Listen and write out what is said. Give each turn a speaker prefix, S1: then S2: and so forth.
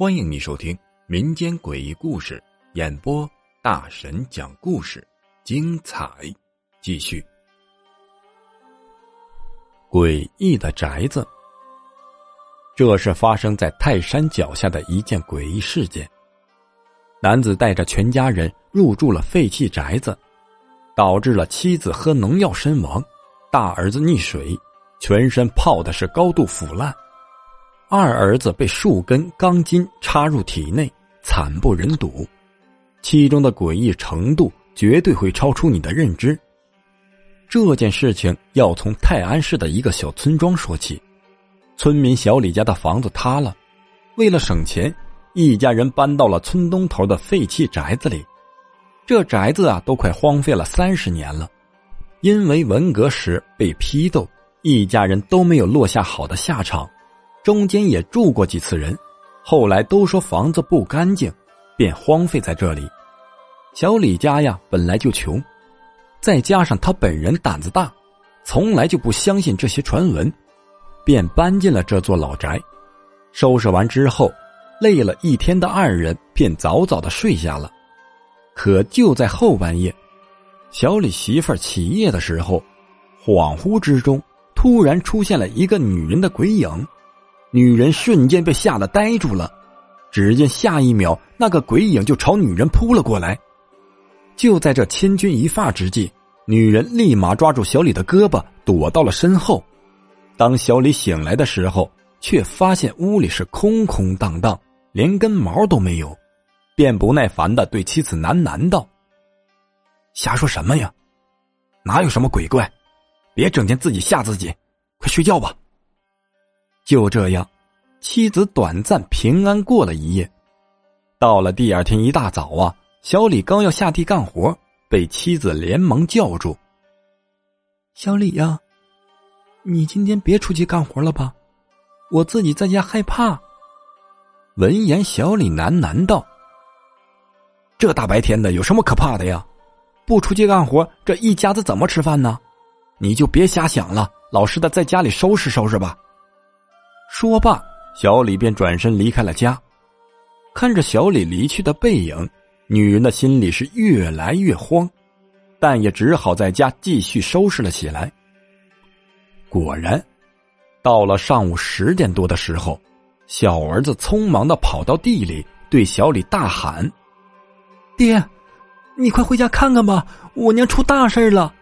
S1: 欢迎你收听民间诡异故事演播，大神讲故事，精彩继续。诡异的宅子，这是发生在泰山脚下的一件诡异事件。男子带着全家人入住了废弃宅子，导致了妻子喝农药身亡，大儿子溺水，全身泡的是高度腐烂。二儿子被数根钢筋插入体内，惨不忍睹，其中的诡异程度绝对会超出你的认知。这件事情要从泰安市的一个小村庄说起，村民小李家的房子塌了，为了省钱，一家人搬到了村东头的废弃宅子里。这宅子啊，都快荒废了三十年了，因为文革时被批斗，一家人都没有落下好的下场。中间也住过几次人，后来都说房子不干净，便荒废在这里。小李家呀本来就穷，再加上他本人胆子大，从来就不相信这些传闻，便搬进了这座老宅。收拾完之后，累了一天的二人便早早的睡下了。可就在后半夜，小李媳妇儿起夜的时候，恍惚之中突然出现了一个女人的鬼影。女人瞬间被吓得呆住了，只见下一秒，那个鬼影就朝女人扑了过来。就在这千钧一发之际，女人立马抓住小李的胳膊，躲到了身后。当小李醒来的时候，却发现屋里是空空荡荡，连根毛都没有，便不耐烦的对妻子喃喃道：“瞎说什么呀？哪有什么鬼怪？别整天自己吓自己，快睡觉吧。”就这样，妻子短暂平安过了一夜。到了第二天一大早啊，小李刚要下地干活，被妻子连忙叫住：“
S2: 小李呀，你今天别出去干活了吧，我自己在家害怕。”
S1: 闻言，小李喃喃道：“这大白天的有什么可怕的呀？不出去干活，这一家子怎么吃饭呢？你就别瞎想了，老实的在家里收拾收拾吧。”说罢，小李便转身离开了家。看着小李离去的背影，女人的心里是越来越慌，但也只好在家继续收拾了起来。果然，到了上午十点多的时候，小儿子匆忙的跑到地里，对小李大喊：“
S2: 爹，你快回家看看吧，我娘出大事了！”